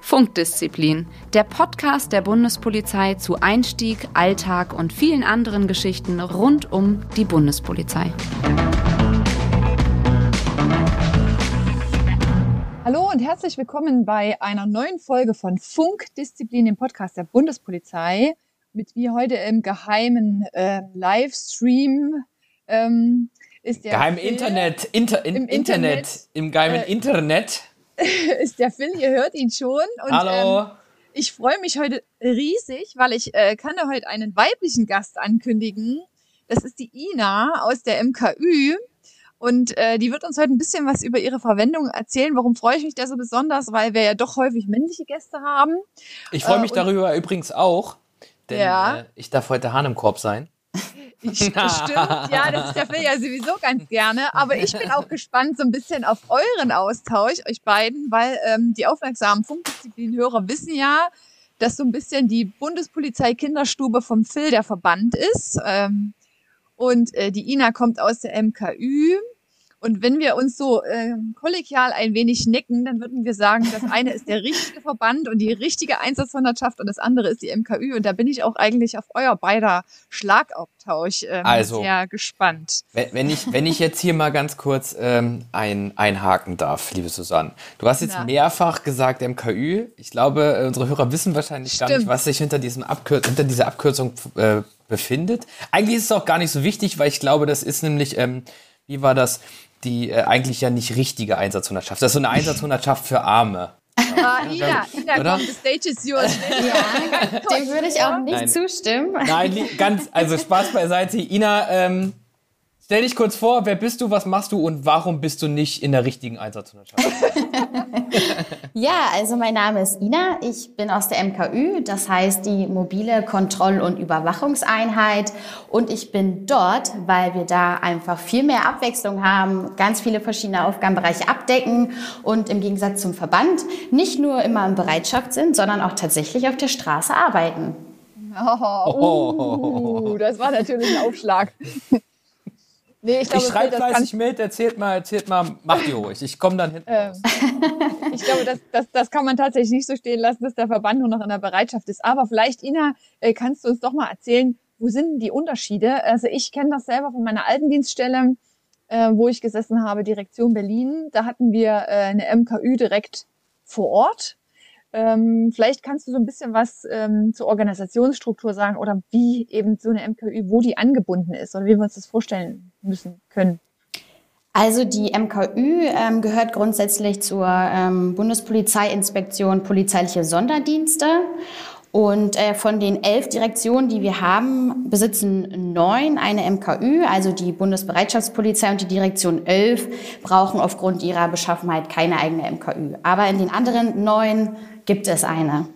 Funkdisziplin, der Podcast der Bundespolizei zu Einstieg, Alltag und vielen anderen Geschichten rund um die Bundespolizei. Hallo und herzlich willkommen bei einer neuen Folge von Funkdisziplin, dem Podcast der Bundespolizei. Mit mir heute im geheimen äh, Livestream ähm, ist der Geheim Phil. Internet, inter, in, Im Internet, Internet, im geheimen äh, Internet. ist der Phil, ihr hört ihn schon. Und, Hallo. Ähm, ich freue mich heute riesig, weil ich äh, kann da heute einen weiblichen Gast ankündigen. Das ist die Ina aus der MKÜ. Und äh, die wird uns heute ein bisschen was über ihre Verwendung erzählen. Warum freue ich mich da so besonders? Weil wir ja doch häufig männliche Gäste haben. ich freue mich äh, darüber übrigens auch, denn Ja. äh, ich darf heute Hahn im Korb sein. Ich, stimmt, ja, das ist Phil ja sowieso ganz gerne. Aber ich bin auch gespannt so ein bisschen auf euren Austausch, euch beiden, weil ähm, die aufmerksamen Funkdisziplin-Hörer wissen ja, dass so ein bisschen die Bundespolizei Kinderstube vom Phil der Verband ist. Ähm, und äh, die Ina kommt aus der MKÜ. Und wenn wir uns so ähm, kollegial ein wenig necken, dann würden wir sagen, das eine ist der richtige Verband und die richtige Einsatzhundertschaft und das andere ist die MKÜ. Und da bin ich auch eigentlich auf euer beider Schlagabtausch ähm, Also. sehr gespannt. Wenn, ich, wenn ich jetzt hier mal ganz kurz ähm, ein, einhaken darf, liebe Susanne. Du hast jetzt Na. mehrfach gesagt MKÜ. Ich glaube, äh, unsere Hörer wissen wahrscheinlich gar nicht, Stimmt. was sich hinter, diesem Abkür hinter dieser Abkürzung äh, befindet. Eigentlich ist es auch gar nicht so wichtig, weil ich glaube, das ist nämlich, ähm, wie war das, die äh, eigentlich ja nicht richtige Einsatzhundertschaft. Das ist so eine Einsatzhundertschaft für Arme. Ah, Ina, Ina, Oder? komm, the stage is yours. Ja, dem würde ich auch nicht Nein. zustimmen. Nein, ganz, also Spaß beiseite. Ina, ähm, stell dich kurz vor, wer bist du, was machst du und warum bist du nicht in der richtigen Einsatzhundertschaft? Ja, also mein Name ist Ina. Ich bin aus der MKÜ, das heißt die mobile Kontroll- und Überwachungseinheit. Und ich bin dort, weil wir da einfach viel mehr Abwechslung haben, ganz viele verschiedene Aufgabenbereiche abdecken und im Gegensatz zum Verband nicht nur immer in Bereitschaft sind, sondern auch tatsächlich auf der Straße arbeiten. Oh, uh, das war natürlich ein Aufschlag. Nee, ich Ich schreibe fleißig mit, erzählt mal, erzählt mal, mach die ruhig. Ich komme dann hin. Ähm, ich glaube, das, das, das kann man tatsächlich nicht so stehen lassen, dass der Verband nur noch in der Bereitschaft ist. Aber vielleicht, Ina, äh, kannst du uns doch mal erzählen, wo sind denn die Unterschiede? Also ich kenne das selber von meiner alten Dienststelle, äh, wo ich gesessen habe, Direktion Berlin. Da hatten wir äh, eine MKÜ direkt vor Ort. Ähm, vielleicht kannst du so ein bisschen was ähm, zur Organisationsstruktur sagen oder wie eben so eine MKÜ, wo die angebunden ist oder wie wir uns das vorstellen müssen können. Also die MKÜ ähm, gehört grundsätzlich zur ähm, Bundespolizeiinspektion Polizeiliche Sonderdienste. Und äh, von den elf Direktionen, die wir haben, besitzen neun eine MKÜ, also die Bundesbereitschaftspolizei und die Direktion 11 brauchen aufgrund ihrer Beschaffenheit keine eigene MKÜ. Aber in den anderen neun gibt es eine.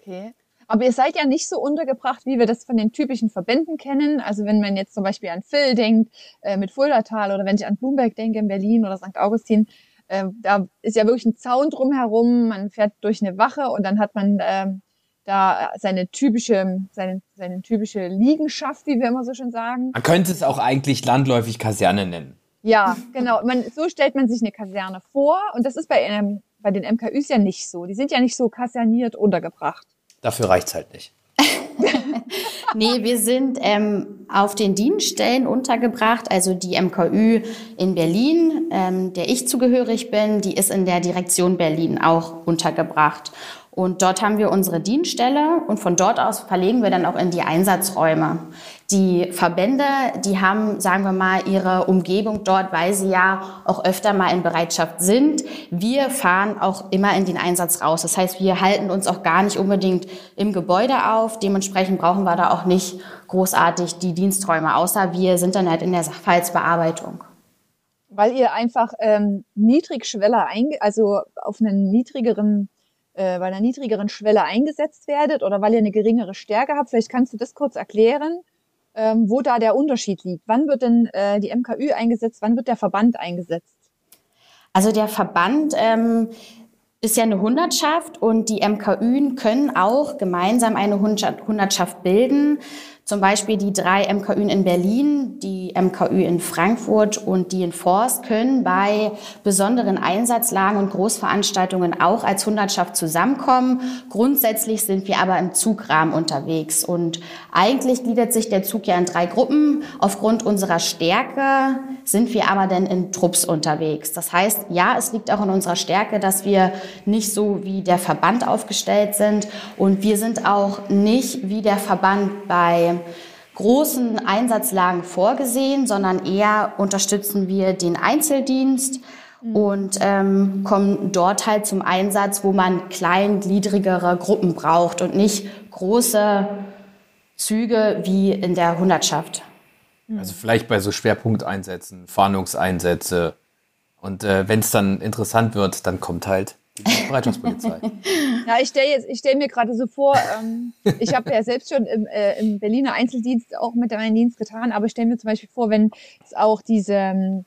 Okay. Aber ihr seid ja nicht so untergebracht, wie wir das von den typischen Verbänden kennen. Also wenn man jetzt zum Beispiel an Phil denkt, äh, mit Fuldatal oder wenn ich an Bloomberg denke in Berlin oder St. Augustin, äh, da ist ja wirklich ein Zaun drumherum. Man fährt durch eine Wache und dann hat man ähm, da seine typische, seine, seine typische Liegenschaft, wie wir immer so schön sagen. Man könnte es auch eigentlich landläufig Kaserne nennen. Ja, genau. Man, so stellt man sich eine Kaserne vor und das ist bei, ähm, bei den MKÜs ja nicht so. Die sind ja nicht so kaserniert untergebracht. Dafür reicht's halt nicht. Nee, wir sind ähm, auf den Dienststellen untergebracht. Also die MKÜ in Berlin, ähm, der ich zugehörig bin, die ist in der Direktion Berlin auch untergebracht. Und dort haben wir unsere Dienststelle und von dort aus verlegen wir dann auch in die Einsatzräume. Die Verbände, die haben, sagen wir mal, ihre Umgebung dort, weil sie ja auch öfter mal in Bereitschaft sind. Wir fahren auch immer in den Einsatz raus. Das heißt, wir halten uns auch gar nicht unbedingt im Gebäude auf. Dementsprechend brauchen wir da auch nicht großartig die Diensträume, außer wir sind dann halt in der Sachverhaltsbearbeitung. Weil ihr einfach ähm, niedrigschweller, also auf einen niedrigeren äh, bei einer niedrigeren Schwelle eingesetzt werdet oder weil ihr eine geringere Stärke habt. Vielleicht kannst du das kurz erklären, ähm, wo da der Unterschied liegt. Wann wird denn äh, die MKÜ eingesetzt? Wann wird der Verband eingesetzt? Also der Verband ähm, ist ja eine Hundertschaft und die MKÜ können auch gemeinsam eine Hundertschaft bilden. Zum Beispiel die drei MKÜ in Berlin, die MKÜ in Frankfurt und die in Forst können bei besonderen Einsatzlagen und Großveranstaltungen auch als Hundertschaft zusammenkommen. Grundsätzlich sind wir aber im Zugrahmen unterwegs und eigentlich gliedert sich der Zug ja in drei Gruppen. Aufgrund unserer Stärke sind wir aber dann in Trupps unterwegs. Das heißt, ja, es liegt auch in unserer Stärke, dass wir nicht so wie der Verband aufgestellt sind und wir sind auch nicht wie der Verband bei großen Einsatzlagen vorgesehen, sondern eher unterstützen wir den Einzeldienst mhm. und ähm, kommen dort halt zum Einsatz, wo man kleingliedrigere Gruppen braucht und nicht große Züge wie in der Hundertschaft. Mhm. Also vielleicht bei so Schwerpunkteinsätzen, Fahndungseinsätze. Und äh, wenn es dann interessant wird, dann kommt halt Bereitschaftspolizei. ja, ich stelle jetzt, mir gerade so vor, ähm, ich habe ja selbst schon im, äh, im Berliner Einzeldienst auch mit meinem Dienst getan, aber ich stelle mir zum Beispiel vor, wenn es auch diese ähm,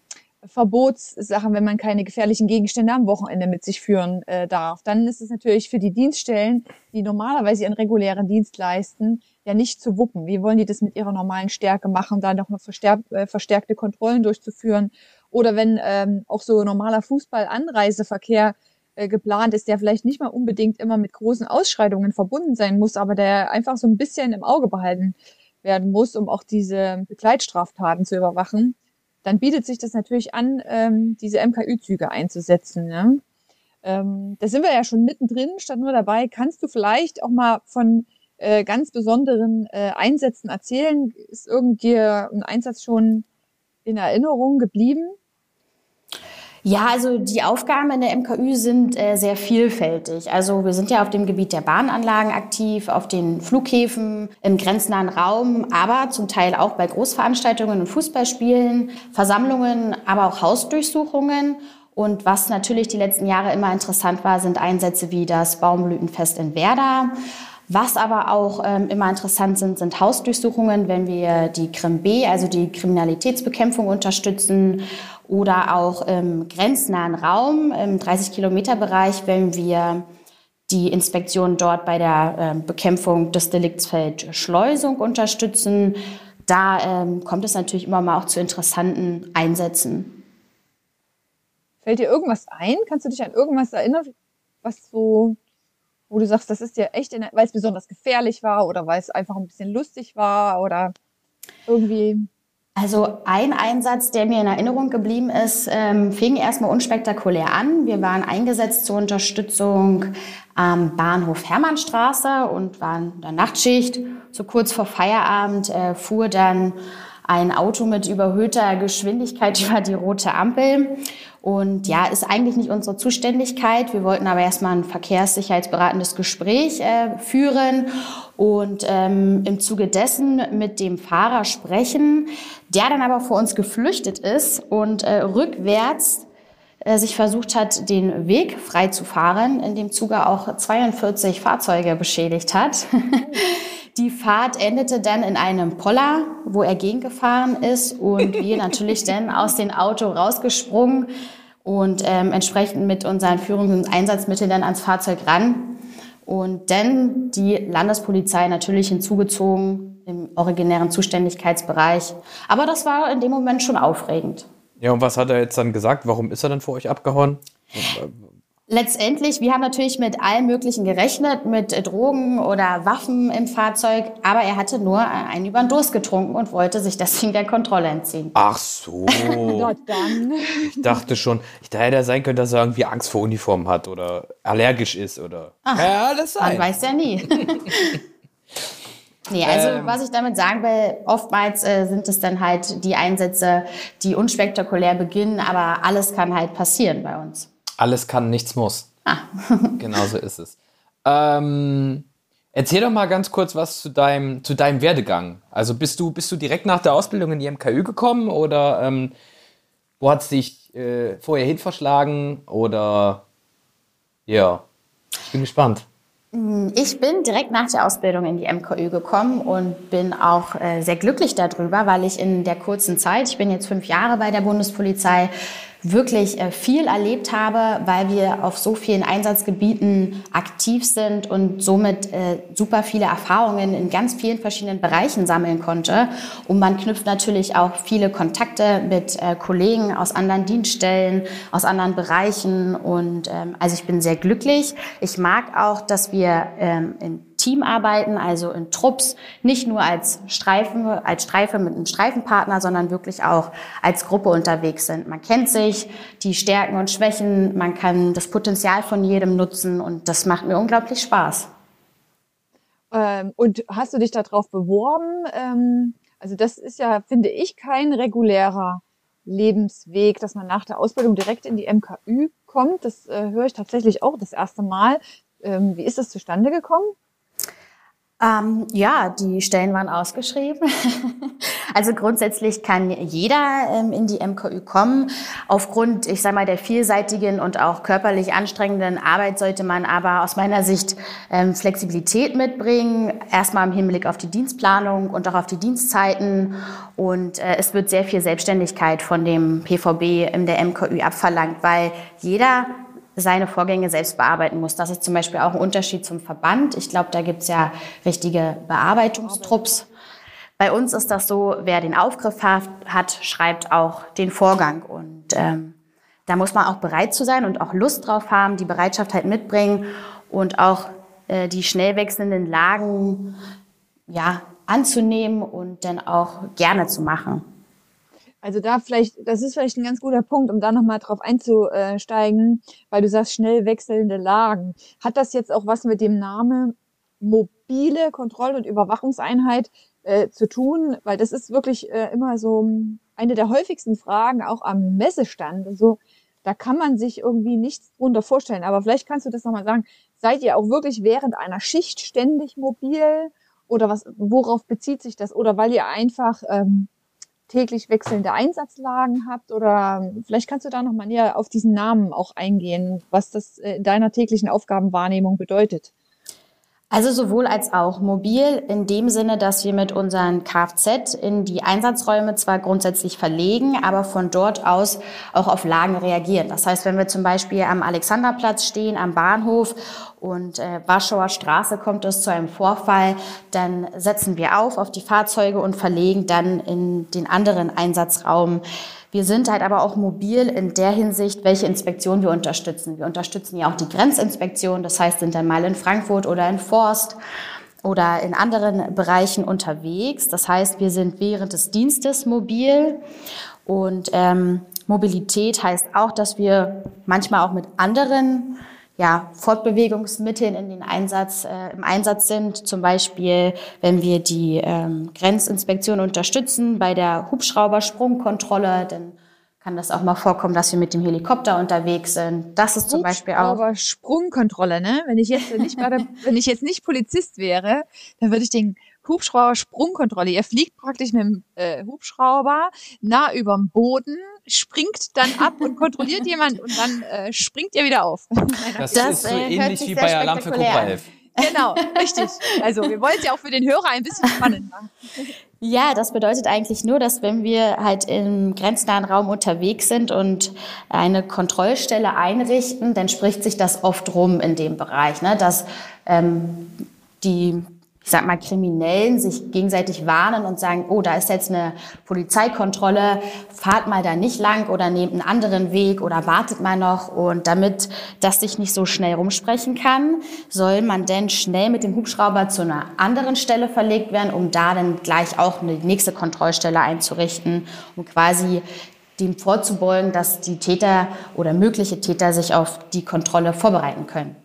Verbotssachen, wenn man keine gefährlichen Gegenstände am Wochenende mit sich führen äh, darf, dann ist es natürlich für die Dienststellen, die normalerweise ihren regulären Dienst leisten, ja nicht zu wuppen. Wie wollen die das mit ihrer normalen Stärke machen, da noch verstärk, äh, verstärkte Kontrollen durchzuführen? Oder wenn ähm, auch so normaler Fußball-Anreiseverkehr äh, geplant ist, der vielleicht nicht mal unbedingt immer mit großen Ausschreitungen verbunden sein muss, aber der einfach so ein bisschen im Auge behalten werden muss, um auch diese Begleitstraftaten zu überwachen, dann bietet sich das natürlich an, ähm, diese MKÜ-Züge einzusetzen. Ne? Ähm, da sind wir ja schon mittendrin, statt nur dabei. Kannst du vielleicht auch mal von äh, ganz besonderen äh, Einsätzen erzählen? Ist irgendwie ein Einsatz schon in Erinnerung geblieben? Ja, also die Aufgaben in der MKÜ sind äh, sehr vielfältig. Also wir sind ja auf dem Gebiet der Bahnanlagen aktiv, auf den Flughäfen, im grenznahen Raum, aber zum Teil auch bei Großveranstaltungen und Fußballspielen, Versammlungen, aber auch Hausdurchsuchungen. Und was natürlich die letzten Jahre immer interessant war, sind Einsätze wie das Baumblütenfest in Werder. Was aber auch ähm, immer interessant sind, sind Hausdurchsuchungen, wenn wir die Krim B, also die Kriminalitätsbekämpfung unterstützen oder auch im grenznahen Raum, im 30-Kilometer-Bereich, wenn wir die Inspektion dort bei der äh, Bekämpfung des Deliktsfeld Schleusung unterstützen. Da ähm, kommt es natürlich immer mal auch zu interessanten Einsätzen. Fällt dir irgendwas ein? Kannst du dich an irgendwas erinnern, was so, wo du sagst, das ist dir echt, weil es besonders gefährlich war oder weil es einfach ein bisschen lustig war oder irgendwie also ein Einsatz, der mir in Erinnerung geblieben ist, ähm, fing erstmal unspektakulär an. Wir waren eingesetzt zur Unterstützung am Bahnhof Hermannstraße und waren in der Nachtschicht. So kurz vor Feierabend äh, fuhr dann ein Auto mit überhöhter Geschwindigkeit über die rote Ampel. Und ja, ist eigentlich nicht unsere Zuständigkeit. Wir wollten aber erstmal ein verkehrssicherheitsberatendes Gespräch äh, führen und ähm, im Zuge dessen mit dem Fahrer sprechen, der dann aber vor uns geflüchtet ist und äh, rückwärts sich versucht hat, den Weg frei zu fahren, in dem Zuge auch 42 Fahrzeuge beschädigt hat. Die Fahrt endete dann in einem Poller, wo er gegengefahren ist und wir natürlich dann aus dem Auto rausgesprungen und ähm, entsprechend mit unseren Führungs- und Einsatzmitteln dann ans Fahrzeug ran und dann die Landespolizei natürlich hinzugezogen im originären Zuständigkeitsbereich. Aber das war in dem Moment schon aufregend. Ja, und was hat er jetzt dann gesagt? Warum ist er dann vor euch abgehauen? Letztendlich, wir haben natürlich mit allem Möglichen gerechnet, mit Drogen oder Waffen im Fahrzeug, aber er hatte nur einen über den Durst getrunken und wollte sich deswegen der Kontrolle entziehen. Ach so. dann. Ich dachte schon, ich dachte, hätte sein können, dass er irgendwie Angst vor Uniform hat oder allergisch ist oder. Ach, ja, alles sein. Man weiß ja nie. Nee, also ähm, was ich damit sagen will, oftmals äh, sind es dann halt die Einsätze, die unspektakulär beginnen, aber alles kann halt passieren bei uns. Alles kann, nichts muss. Ah. genau so ist es. Ähm, erzähl doch mal ganz kurz was zu deinem, zu deinem Werdegang. Also bist du, bist du direkt nach der Ausbildung in die MKÜ gekommen oder ähm, wo hat es dich äh, vorher hin verschlagen? Oder ja, ich bin gespannt. Mm, ich bin direkt nach der Ausbildung in die MKÜ gekommen und bin auch äh, sehr glücklich darüber, weil ich in der kurzen Zeit, ich bin jetzt fünf Jahre bei der Bundespolizei, wirklich äh, viel erlebt habe, weil wir auf so vielen Einsatzgebieten aktiv sind und somit äh, super viele Erfahrungen in ganz vielen verschiedenen Bereichen sammeln konnte. Und man knüpft natürlich auch viele Kontakte mit äh, Kollegen aus anderen Dienststellen, aus anderen Bereichen. Und ähm, also ich bin sehr glücklich. Ich mag auch, dass wir ähm, in Team arbeiten, also in Trupps, nicht nur als Streifen, als Streife mit einem Streifenpartner, sondern wirklich auch als Gruppe unterwegs sind. Man kennt sich, die Stärken und Schwächen, man kann das Potenzial von jedem nutzen und das macht mir unglaublich Spaß. Ähm, und hast du dich darauf beworben? Ähm, also das ist ja, finde ich, kein regulärer Lebensweg, dass man nach der Ausbildung direkt in die MKÜ kommt. Das äh, höre ich tatsächlich auch das erste Mal. Ähm, wie ist das zustande gekommen? Ähm, ja, die Stellen waren ausgeschrieben. also grundsätzlich kann jeder ähm, in die MKÜ kommen. Aufgrund, ich sage mal, der vielseitigen und auch körperlich anstrengenden Arbeit sollte man aber aus meiner Sicht ähm, Flexibilität mitbringen. Erstmal im Hinblick auf die Dienstplanung und auch auf die Dienstzeiten. Und äh, es wird sehr viel Selbstständigkeit von dem PVB in der MKÜ abverlangt, weil jeder seine Vorgänge selbst bearbeiten muss. Das ist zum Beispiel auch ein Unterschied zum Verband. Ich glaube, da gibt's ja richtige Bearbeitungstrupps. Bei uns ist das so, wer den Aufgriff hat, hat schreibt auch den Vorgang. Und ähm, da muss man auch bereit zu sein und auch Lust drauf haben, die Bereitschaft halt mitbringen und auch äh, die schnell wechselnden Lagen ja, anzunehmen und dann auch gerne zu machen. Also da vielleicht, das ist vielleicht ein ganz guter Punkt, um da nochmal drauf einzusteigen, weil du sagst, schnell wechselnde Lagen. Hat das jetzt auch was mit dem Namen mobile Kontroll- und Überwachungseinheit äh, zu tun? Weil das ist wirklich äh, immer so eine der häufigsten Fragen, auch am Messestand. Also da kann man sich irgendwie nichts drunter vorstellen. Aber vielleicht kannst du das nochmal sagen. Seid ihr auch wirklich während einer Schicht ständig mobil? Oder was, worauf bezieht sich das? Oder weil ihr einfach ähm, täglich wechselnde Einsatzlagen habt oder vielleicht kannst du da noch mal näher auf diesen Namen auch eingehen, was das äh, in deiner täglichen Aufgabenwahrnehmung bedeutet. Also sowohl als auch mobil in dem Sinne, dass wir mit unseren Kfz in die Einsatzräume zwar grundsätzlich verlegen, aber von dort aus auch auf Lagen reagieren. Das heißt, wenn wir zum Beispiel am Alexanderplatz stehen, am Bahnhof und äh, Warschauer Straße kommt es zu einem Vorfall, dann setzen wir auf auf die Fahrzeuge und verlegen dann in den anderen Einsatzraum wir sind halt aber auch mobil in der Hinsicht, welche Inspektion wir unterstützen. Wir unterstützen ja auch die Grenzinspektion, das heißt, sind dann mal in Frankfurt oder in Forst oder in anderen Bereichen unterwegs. Das heißt, wir sind während des Dienstes mobil und ähm, Mobilität heißt auch, dass wir manchmal auch mit anderen ja, Fortbewegungsmitteln in den Einsatz, äh, im Einsatz sind. Zum Beispiel, wenn wir die ähm, Grenzinspektion unterstützen bei der Hubschraubersprungkontrolle, dann kann das auch mal vorkommen, dass wir mit dem Helikopter unterwegs sind. Das ist zum Beispiel auch. Sprungkontrolle, ne? Wenn ich jetzt nicht gerade, wenn ich jetzt nicht Polizist wäre, dann würde ich den Hubschrauber-Sprungkontrolle. Ihr fliegt praktisch mit dem äh, Hubschrauber nah überm Boden, springt dann ab und kontrolliert jemand und dann äh, springt ihr wieder auf. das, das ist so äh, ähnlich wie bei Alarm für Cobra 11. Genau, richtig. Also wir wollen es ja auch für den Hörer ein bisschen spannend machen. Ja, das bedeutet eigentlich nur, dass wenn wir halt im grenznahen Raum unterwegs sind und eine Kontrollstelle einrichten, dann spricht sich das oft rum in dem Bereich, ne? dass ähm, die ich sag mal, Kriminellen sich gegenseitig warnen und sagen, oh, da ist jetzt eine Polizeikontrolle, fahrt mal da nicht lang oder nehmt einen anderen Weg oder wartet mal noch. Und damit das sich nicht so schnell rumsprechen kann, soll man denn schnell mit dem Hubschrauber zu einer anderen Stelle verlegt werden, um da dann gleich auch eine nächste Kontrollstelle einzurichten, um quasi dem vorzubeugen, dass die Täter oder mögliche Täter sich auf die Kontrolle vorbereiten können.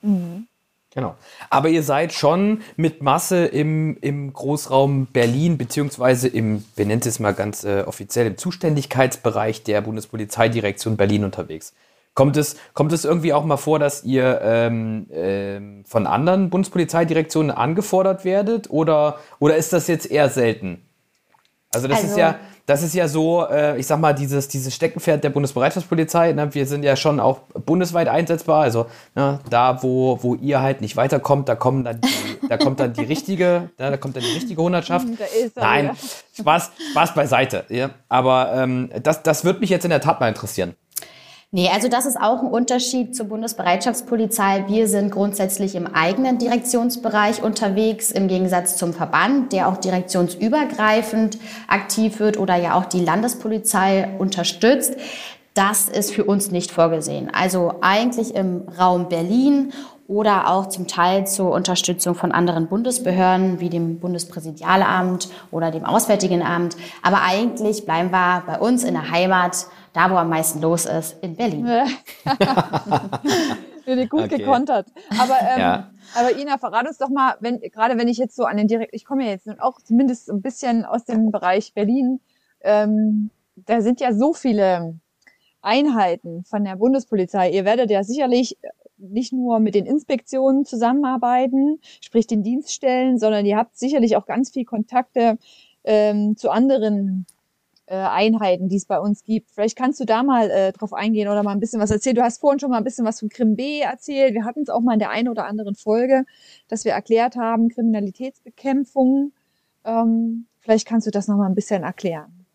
Mhm. Genau. Aber ihr seid schon mit Masse im, im Großraum Berlin, beziehungsweise im, wir nennen es mal ganz äh, offiziell, im Zuständigkeitsbereich der Bundespolizeidirektion Berlin unterwegs. Kommt es, kommt es irgendwie auch mal vor, dass ihr ähm, ähm, von anderen Bundespolizeidirektionen angefordert werdet? Oder, oder ist das jetzt eher selten? Also das also, ist ja, das ist ja so, äh, ich sag mal, dieses, dieses Steckenpferd der Bundesbereitschaftspolizei. Ne? Wir sind ja schon auch bundesweit einsetzbar. Also ne, da, wo, wo ihr halt nicht weiterkommt, da kommen dann die, da kommt dann die richtige, da, da kommt dann die richtige Hundertschaft. Nein, Spaß, Spaß beiseite. Ja? Aber ähm, das, das würde mich jetzt in der Tat mal interessieren. Nee, also das ist auch ein Unterschied zur Bundesbereitschaftspolizei. Wir sind grundsätzlich im eigenen Direktionsbereich unterwegs, im Gegensatz zum Verband, der auch direktionsübergreifend aktiv wird oder ja auch die Landespolizei unterstützt. Das ist für uns nicht vorgesehen. Also eigentlich im Raum Berlin oder auch zum Teil zur Unterstützung von anderen Bundesbehörden wie dem Bundespräsidialamt oder dem Auswärtigen Amt. Aber eigentlich bleiben wir bei uns in der Heimat da, wo am meisten los ist, in Berlin. Finde gut okay. gekontert. Aber, ähm, ja. aber Ina, verrat uns doch mal, wenn, gerade wenn ich jetzt so an den direkt, ich komme ja jetzt auch zumindest ein bisschen aus dem Bereich Berlin, ähm, da sind ja so viele Einheiten von der Bundespolizei. Ihr werdet ja sicherlich nicht nur mit den Inspektionen zusammenarbeiten, sprich den Dienststellen, sondern ihr habt sicherlich auch ganz viel Kontakte ähm, zu anderen äh, Einheiten, die es bei uns gibt. Vielleicht kannst du da mal äh, drauf eingehen oder mal ein bisschen was erzählen. Du hast vorhin schon mal ein bisschen was von Krim B erzählt. Wir hatten es auch mal in der einen oder anderen Folge, dass wir erklärt haben, Kriminalitätsbekämpfung. Ähm, vielleicht kannst du das noch mal ein bisschen erklären.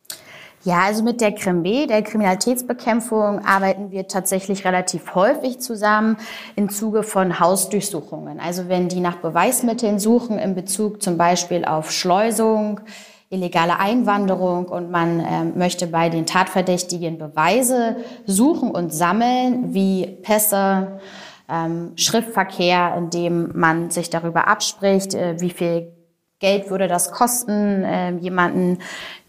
Ja, also mit der KRIMB, der Kriminalitätsbekämpfung, arbeiten wir tatsächlich relativ häufig zusammen im Zuge von Hausdurchsuchungen. Also wenn die nach Beweismitteln suchen in Bezug zum Beispiel auf Schleusung, illegale Einwanderung und man äh, möchte bei den Tatverdächtigen Beweise suchen und sammeln, wie Pässe, ähm, Schriftverkehr, in dem man sich darüber abspricht, äh, wie viel Geld würde das kosten, äh, jemanden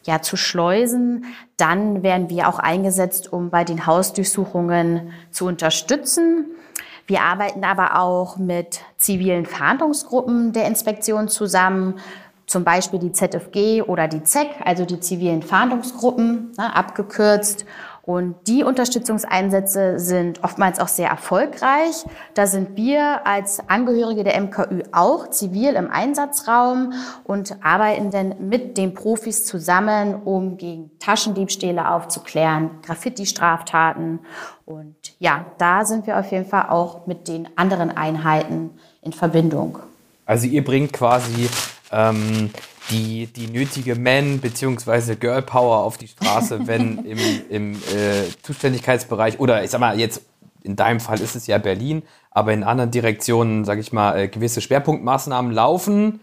ja zu schleusen. Dann werden wir auch eingesetzt, um bei den Hausdurchsuchungen zu unterstützen. Wir arbeiten aber auch mit zivilen Fahndungsgruppen der Inspektion zusammen zum Beispiel die ZFG oder die ZEC, also die zivilen Fahndungsgruppen, ne, abgekürzt. Und die Unterstützungseinsätze sind oftmals auch sehr erfolgreich. Da sind wir als Angehörige der MKÜ auch zivil im Einsatzraum und arbeiten dann mit den Profis zusammen, um gegen Taschendiebstähle aufzuklären, Graffiti-Straftaten. Und ja, da sind wir auf jeden Fall auch mit den anderen Einheiten in Verbindung. Also ihr bringt quasi ähm, die, die nötige Man- bzw. Girl Power auf die Straße, wenn im, im äh, Zuständigkeitsbereich oder ich sag mal jetzt in deinem Fall ist es ja Berlin, aber in anderen Direktionen, sage ich mal, äh, gewisse Schwerpunktmaßnahmen laufen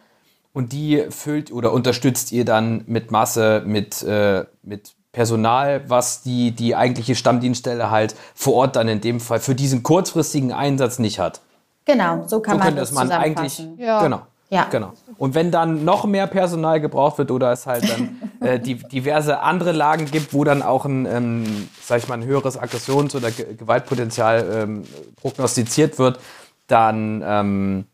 und die füllt oder unterstützt ihr dann mit Masse, mit, äh, mit Personal, was die, die eigentliche Stammdienststelle halt vor Ort dann in dem Fall für diesen kurzfristigen Einsatz nicht hat. Genau, so kann so man das man eigentlich. Ja. Genau. Ja. Genau. Und wenn dann noch mehr Personal gebraucht wird oder es halt dann äh, die, diverse andere Lagen gibt, wo dann auch ein, ähm, sag ich mal, ein höheres Aggressions- oder Ge Gewaltpotenzial ähm, prognostiziert wird, dann ähm,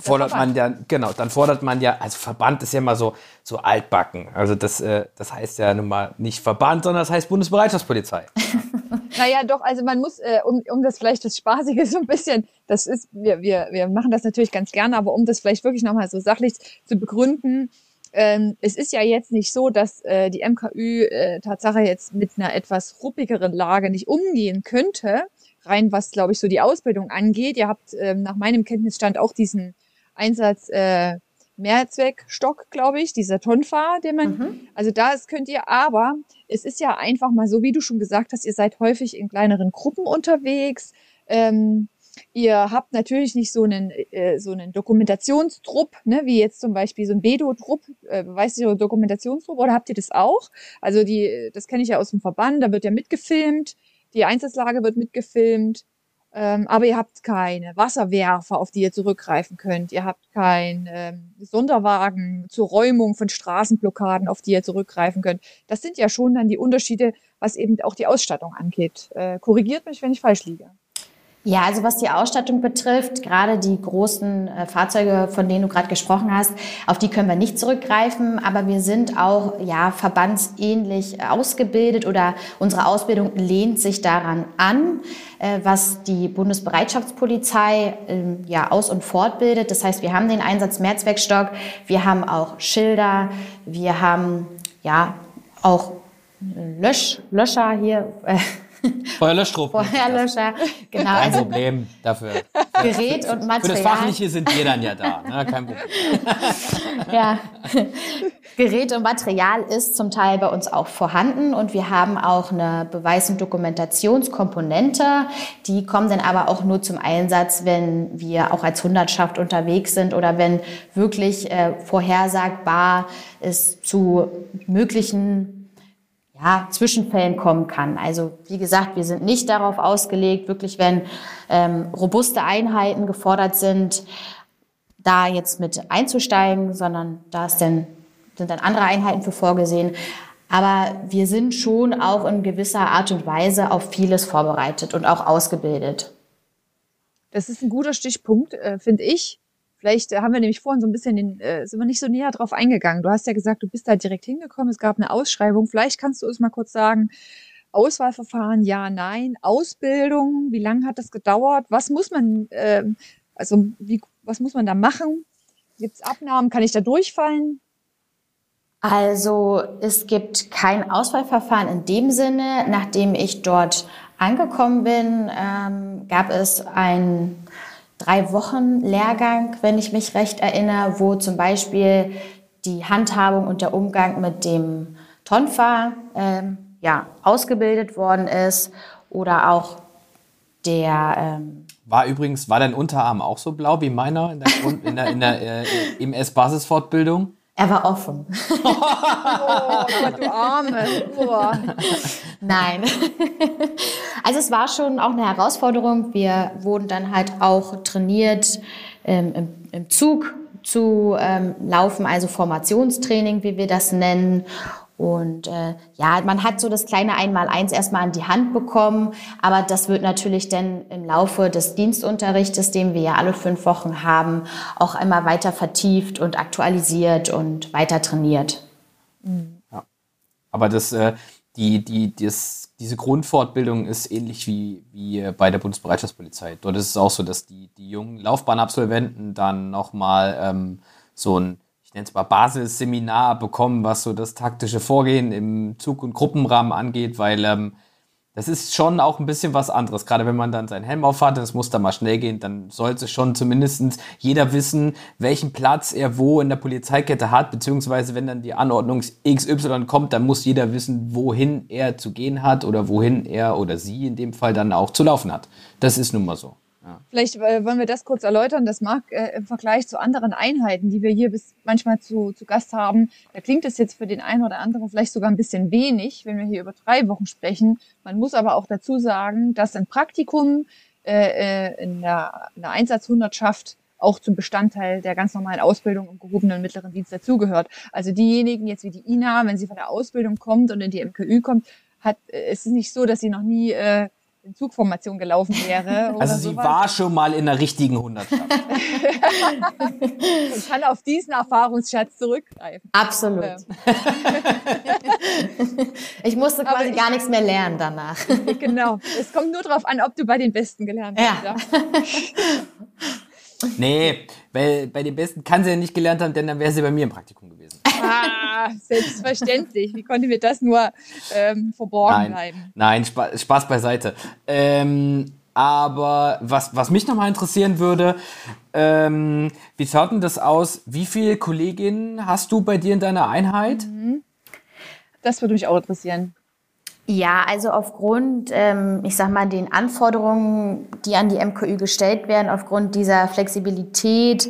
fordert man ja, genau, dann fordert man ja, also Verband ist ja immer so, so altbacken. Also das, äh, das heißt ja nun mal nicht Verband, sondern das heißt Bundesbereitschaftspolizei. naja, doch, also man muss, äh, um, um das vielleicht das Spaßige so ein bisschen, das ist, wir, wir, wir machen das natürlich ganz gerne, aber um das vielleicht wirklich nochmal so sachlich zu begründen, ähm, es ist ja jetzt nicht so, dass äh, die MKÜ äh, Tatsache jetzt mit einer etwas ruppigeren Lage nicht umgehen könnte, rein was, glaube ich, so die Ausbildung angeht. Ihr habt ähm, nach meinem Kenntnisstand auch diesen Einsatz äh, Mehrzweckstock, glaube ich, dieser Tonfa, den man, mhm. also das könnt ihr, aber es ist ja einfach mal so, wie du schon gesagt hast, ihr seid häufig in kleineren Gruppen unterwegs. Ähm, ihr habt natürlich nicht so einen, äh, so einen Dokumentationstrupp, ne, wie jetzt zum Beispiel so ein Bedo-Trupp, äh, weißt du, Dokumentationstrupp, oder habt ihr das auch? Also die, das kenne ich ja aus dem Verband, da wird ja mitgefilmt, die Einsatzlage wird mitgefilmt. Ähm, aber ihr habt keine Wasserwerfer, auf die ihr zurückgreifen könnt. Ihr habt keinen ähm, Sonderwagen zur Räumung von Straßenblockaden, auf die ihr zurückgreifen könnt. Das sind ja schon dann die Unterschiede, was eben auch die Ausstattung angeht. Äh, korrigiert mich, wenn ich falsch liege. Ja, also was die Ausstattung betrifft, gerade die großen äh, Fahrzeuge, von denen du gerade gesprochen hast, auf die können wir nicht zurückgreifen, aber wir sind auch ja verbandsähnlich ausgebildet oder unsere Ausbildung lehnt sich daran an, äh, was die Bundesbereitschaftspolizei äh, ja aus und fortbildet. Das heißt, wir haben den Einsatz Mehrzweckstock, wir haben auch Schilder, wir haben ja auch Lösch, Löscher hier. Äh, Feuerlöschtruppen. Feuerlöscher, genau. Kein also Problem dafür. Gerät und Material. Für das Fachliche sind wir dann ja da, ne? kein Problem. ja, Gerät und Material ist zum Teil bei uns auch vorhanden und wir haben auch eine Beweis- und Dokumentationskomponente. Die kommen dann aber auch nur zum Einsatz, wenn wir auch als Hundertschaft unterwegs sind oder wenn wirklich äh, vorhersagbar es zu möglichen ja, Zwischenfällen kommen kann. Also wie gesagt, wir sind nicht darauf ausgelegt, wirklich wenn ähm, robuste Einheiten gefordert sind, da jetzt mit einzusteigen, sondern da ist dann, sind dann andere Einheiten für vorgesehen. Aber wir sind schon auch in gewisser Art und Weise auf vieles vorbereitet und auch ausgebildet. Das ist ein guter Stichpunkt, äh, finde ich. Vielleicht äh, haben wir nämlich vorhin so ein bisschen den, äh, sind wir nicht so näher drauf eingegangen. Du hast ja gesagt, du bist da direkt hingekommen, es gab eine Ausschreibung. Vielleicht kannst du uns mal kurz sagen, Auswahlverfahren, ja, nein, Ausbildung, wie lange hat das gedauert? Was muss man, äh, also wie, was muss man da machen? Gibt es Abnahmen? Kann ich da durchfallen? Also es gibt kein Auswahlverfahren in dem Sinne. Nachdem ich dort angekommen bin, ähm, gab es ein drei Wochen Lehrgang, wenn ich mich recht erinnere, wo zum Beispiel die Handhabung und der Umgang mit dem Tonfa ähm, ja, ausgebildet worden ist oder auch der ähm, war übrigens, war dein Unterarm auch so blau wie meiner in der, in der, in der äh, MS-Basisfortbildung? Er war offen. oh Gott, du Arme. Oh. Nein. Also es war schon auch eine Herausforderung. Wir wurden dann halt auch trainiert ähm, im, im, Zug zu ähm, laufen, also Formationstraining, wie wir das nennen. Und äh, ja, man hat so das kleine Einmaleins erstmal an die Hand bekommen, aber das wird natürlich dann im Laufe des Dienstunterrichtes, den wir ja alle fünf Wochen haben, auch immer weiter vertieft und aktualisiert und weiter trainiert. Ja. Aber das, äh, die, die, das, diese Grundfortbildung ist ähnlich wie, wie bei der Bundesbereitschaftspolizei. Dort ist es auch so, dass die, die jungen Laufbahnabsolventen dann nochmal ähm, so ein ich nenne es mal Basisseminar bekommen, was so das taktische Vorgehen im Zug- und Gruppenrahmen angeht, weil ähm, das ist schon auch ein bisschen was anderes. Gerade wenn man dann seinen Helm aufhat, das muss da mal schnell gehen, dann sollte schon zumindest jeder wissen, welchen Platz er wo in der Polizeikette hat, beziehungsweise wenn dann die Anordnung XY kommt, dann muss jeder wissen, wohin er zu gehen hat oder wohin er oder sie in dem Fall dann auch zu laufen hat. Das ist nun mal so. Ja. Vielleicht äh, wollen wir das kurz erläutern. Das mag äh, im Vergleich zu anderen Einheiten, die wir hier bis manchmal zu, zu Gast haben, da klingt es jetzt für den einen oder anderen vielleicht sogar ein bisschen wenig, wenn wir hier über drei Wochen sprechen. Man muss aber auch dazu sagen, dass ein Praktikum äh, äh in, der, in der Einsatzhundertschaft auch zum Bestandteil der ganz normalen Ausbildung im gehobenen mittleren Dienst dazugehört. Also diejenigen jetzt wie die Ina, wenn sie von der Ausbildung kommt und in die MKÜ kommt, hat, äh, es ist nicht so, dass sie noch nie äh, in Zugformation gelaufen wäre. also sie sowas. war schon mal in der richtigen Hundertschaft. und kann auf diesen Erfahrungsschatz zurückgreifen. Absolut. ich musste quasi ich, gar nichts mehr lernen danach. genau. Es kommt nur darauf an, ob du bei den Besten gelernt hast. Ja. nee, weil bei den Besten kann sie ja nicht gelernt haben, denn dann wäre sie bei mir im Praktikum gewesen. Ah, selbstverständlich. Wie konnte mir das nur ähm, verborgen nein, bleiben? Nein, Spaß, Spaß beiseite. Ähm, aber was, was mich nochmal interessieren würde, ähm, wie schaut denn das aus? Wie viele Kolleginnen hast du bei dir in deiner Einheit? Mhm. Das würde mich auch interessieren. Ja, also aufgrund, ähm, ich sag mal, den Anforderungen, die an die MKÜ gestellt werden, aufgrund dieser Flexibilität,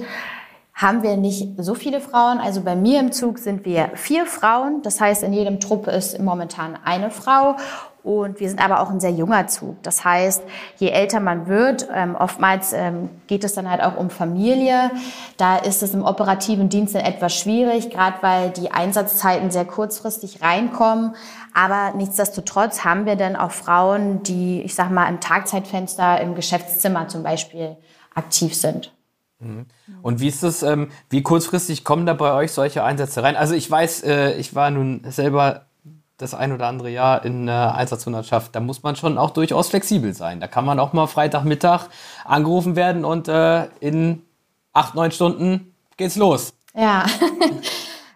haben wir nicht so viele Frauen. Also bei mir im Zug sind wir vier Frauen. Das heißt, in jedem Trupp ist momentan eine Frau. Und wir sind aber auch ein sehr junger Zug. Das heißt, je älter man wird, ähm, oftmals ähm, geht es dann halt auch um Familie. Da ist es im operativen Dienst dann etwas schwierig, gerade weil die Einsatzzeiten sehr kurzfristig reinkommen. Aber nichtsdestotrotz haben wir dann auch Frauen, die, ich sag mal, im Tagzeitfenster im Geschäftszimmer zum Beispiel aktiv sind. Mhm. Und wie ist das, ähm, wie kurzfristig kommen da bei euch solche Einsätze rein? Also ich weiß, äh, ich war nun selber das ein oder andere Jahr in äh, Einsatzhundertschaft, da muss man schon auch durchaus flexibel sein. Da kann man auch mal Freitagmittag angerufen werden und äh, in acht, neun Stunden geht's los. Ja.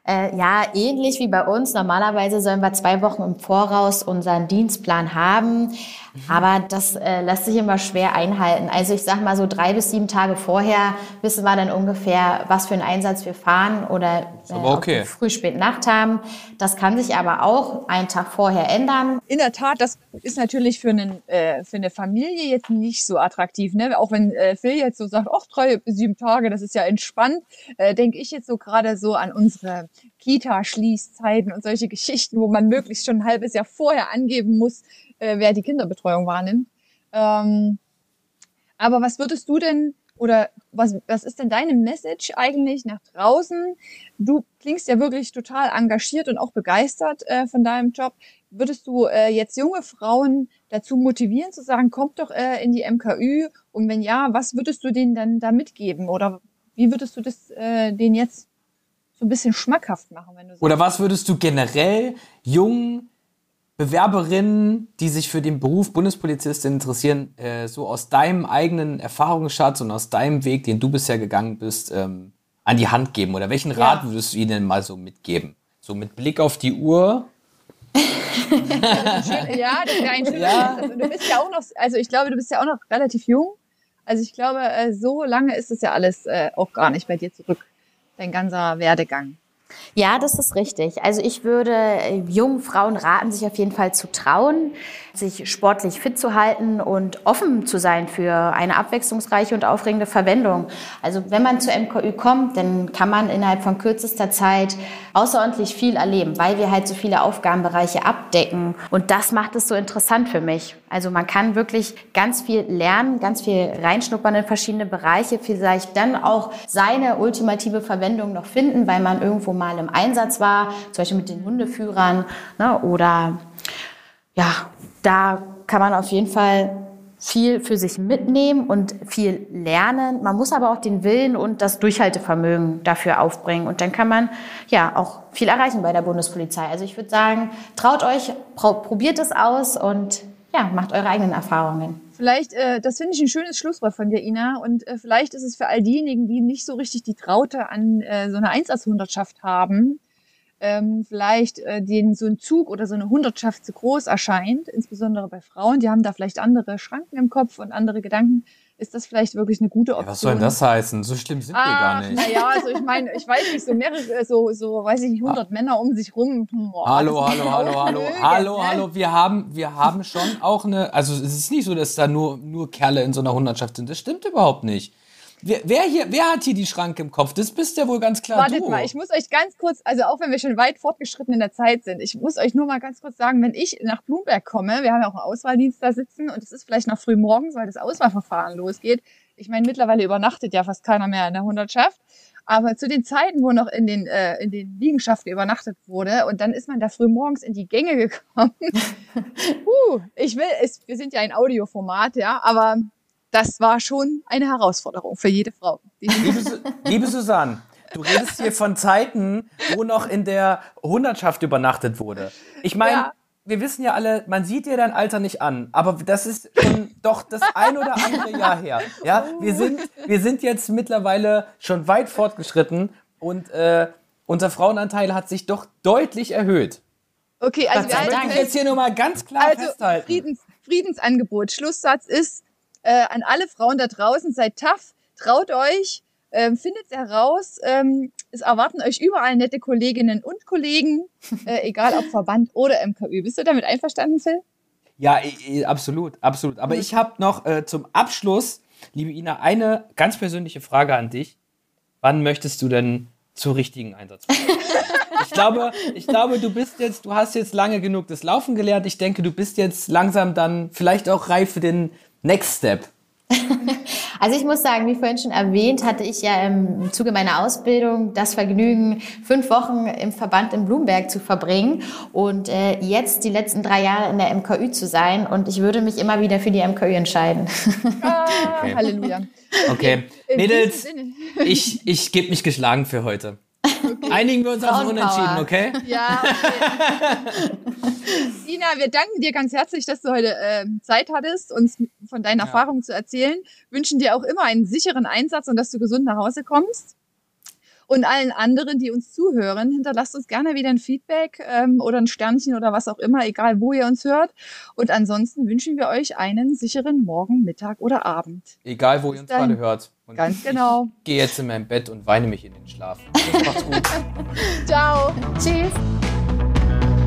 Äh, ja, ähnlich wie bei uns. Normalerweise sollen wir zwei Wochen im Voraus unseren Dienstplan haben. Aber das äh, lässt sich immer schwer einhalten. Also ich sag mal so drei bis sieben Tage vorher wissen wir dann ungefähr, was für einen Einsatz wir fahren oder äh, okay. früh, spät Nacht haben. Das kann sich aber auch einen Tag vorher ändern. In der Tat, das ist natürlich für, einen, äh, für eine Familie jetzt nicht so attraktiv. Ne? Auch wenn äh, Phil jetzt so sagt, ach, drei bis sieben Tage, das ist ja entspannt, äh, denke ich jetzt so gerade so an unsere Kita-Schließzeiten und solche Geschichten, wo man möglichst schon ein halbes Jahr vorher angeben muss, äh, wer die Kinderbetreuung wahrnimmt. Ähm, aber was würdest du denn oder was, was ist denn deine Message eigentlich nach draußen? Du klingst ja wirklich total engagiert und auch begeistert äh, von deinem Job. Würdest du äh, jetzt junge Frauen dazu motivieren, zu sagen, kommt doch äh, in die MKÜ? Und wenn ja, was würdest du denen dann da mitgeben? Oder wie würdest du das äh, denen jetzt so ein bisschen schmackhaft machen? Wenn du so Oder was würdest du generell jungen Bewerberinnen, die sich für den Beruf Bundespolizistin interessieren, äh, so aus deinem eigenen Erfahrungsschatz und aus deinem Weg, den du bisher gegangen bist, ähm, an die Hand geben? Oder welchen Rat ja. würdest du ihnen mal so mitgeben? So mit Blick auf die Uhr. ja, das wäre ein schöner ja. Also du bist ja auch noch, also ich glaube, du bist ja auch noch relativ jung. Also ich glaube, äh, so lange ist es ja alles äh, auch gar nicht bei dir zurück, dein ganzer Werdegang. Ja, das ist richtig. Also ich würde äh, jungen Frauen raten, sich auf jeden Fall zu trauen, sich sportlich fit zu halten und offen zu sein für eine abwechslungsreiche und aufregende Verwendung. Also wenn man zur MKÜ kommt, dann kann man innerhalb von kürzester Zeit außerordentlich viel erleben, weil wir halt so viele Aufgabenbereiche abdecken. Und das macht es so interessant für mich. Also man kann wirklich ganz viel lernen, ganz viel reinschnuppern in verschiedene Bereiche, vielleicht dann auch seine ultimative Verwendung noch finden, weil man irgendwo mal im Einsatz war, zum Beispiel mit den Hundeführern ne, oder ja, da kann man auf jeden Fall viel für sich mitnehmen und viel lernen. Man muss aber auch den Willen und das Durchhaltevermögen dafür aufbringen. Und dann kann man ja auch viel erreichen bei der Bundespolizei. Also ich würde sagen, traut euch, probiert es aus und ja, macht eure eigenen Erfahrungen. Vielleicht, äh, das finde ich ein schönes Schlusswort von dir, Ina. Und äh, vielleicht ist es für all diejenigen, die nicht so richtig die Traute an äh, so einer Einsatzhundertschaft haben, ähm, vielleicht äh, denen so ein Zug oder so eine Hundertschaft zu groß erscheint, insbesondere bei Frauen, die haben da vielleicht andere Schranken im Kopf und andere Gedanken, ist das vielleicht wirklich eine gute Option. Ja, was soll denn das heißen? So schlimm sind Ach, wir gar nicht. Naja, also ich meine, ich weiß nicht, so mehrere, so, so weiß ich nicht, 100 ah. Männer um sich rum. Boah, hallo, hallo, hallo, hallo, Blöde, hallo, ne? hallo, wir haben, wir haben schon auch eine, also es ist nicht so, dass da nur, nur Kerle in so einer Hundertschaft sind. Das stimmt überhaupt nicht. Wer, wer, hier, wer hat hier die Schranke im Kopf? Das bist ja wohl ganz klar Wartet du. mal, ich muss euch ganz kurz, also auch wenn wir schon weit fortgeschritten in der Zeit sind, ich muss euch nur mal ganz kurz sagen, wenn ich nach Blumberg komme, wir haben ja auch einen Auswahldienst da sitzen und es ist vielleicht noch früh morgens, weil das Auswahlverfahren losgeht. Ich meine, mittlerweile übernachtet ja fast keiner mehr in der Hundertschaft. Aber zu den Zeiten, wo noch in den, äh, in den Liegenschaften übernachtet wurde, und dann ist man da früh morgens in die Gänge gekommen. uh, ich will, es, wir sind ja ein Audioformat, ja, aber das war schon eine Herausforderung für jede Frau. Liebe, liebe Susanne, du redest hier von Zeiten, wo noch in der Hundertschaft übernachtet wurde. Ich meine, ja. wir wissen ja alle, man sieht dir dein Alter nicht an, aber das ist schon doch das ein oder andere Jahr her. Ja, wir sind, wir sind jetzt mittlerweile schon weit fortgeschritten und äh, unser Frauenanteil hat sich doch deutlich erhöht. Okay, also das wir möchte ich jetzt hier nur mal ganz klar also festhalten. Friedens, Friedensangebot. Schlusssatz ist, äh, an alle Frauen da draußen, seid tough, traut euch, ähm, findet heraus. Ähm, es erwarten euch überall nette Kolleginnen und Kollegen, äh, egal ob Verband oder MKÜ. Bist du damit einverstanden, Phil? Ja, absolut, absolut. Aber ich habe noch äh, zum Abschluss, liebe Ina, eine ganz persönliche Frage an dich. Wann möchtest du denn zur richtigen Einsatz ich glaube, ich glaube, du bist jetzt, du hast jetzt lange genug das Laufen gelernt. Ich denke, du bist jetzt langsam dann vielleicht auch reif für den Next Step. Also ich muss sagen, wie vorhin schon erwähnt, hatte ich ja im Zuge meiner Ausbildung das Vergnügen, fünf Wochen im Verband in Blumberg zu verbringen und äh, jetzt die letzten drei Jahre in der MKÜ zu sein und ich würde mich immer wieder für die MKÜ entscheiden. Ah, okay. Halleluja. Okay, Mädels, ich, ich gebe mich geschlagen für heute. Okay. Einigen wir uns auf ein Unentschieden, okay? Ja. Okay. Ina, wir danken dir ganz herzlich, dass du heute äh, Zeit hattest, uns von deinen ja. Erfahrungen zu erzählen. Wünschen dir auch immer einen sicheren Einsatz und dass du gesund nach Hause kommst. Und allen anderen, die uns zuhören, hinterlasst uns gerne wieder ein Feedback ähm, oder ein Sternchen oder was auch immer, egal wo ihr uns hört. Und ansonsten wünschen wir euch einen sicheren Morgen, Mittag oder Abend. Egal, wo Bis ihr uns gerade hört. Und Ganz genau. Ich gehe jetzt in mein Bett und weine mich in den Schlaf. Macht's gut. Ciao. Tschüss.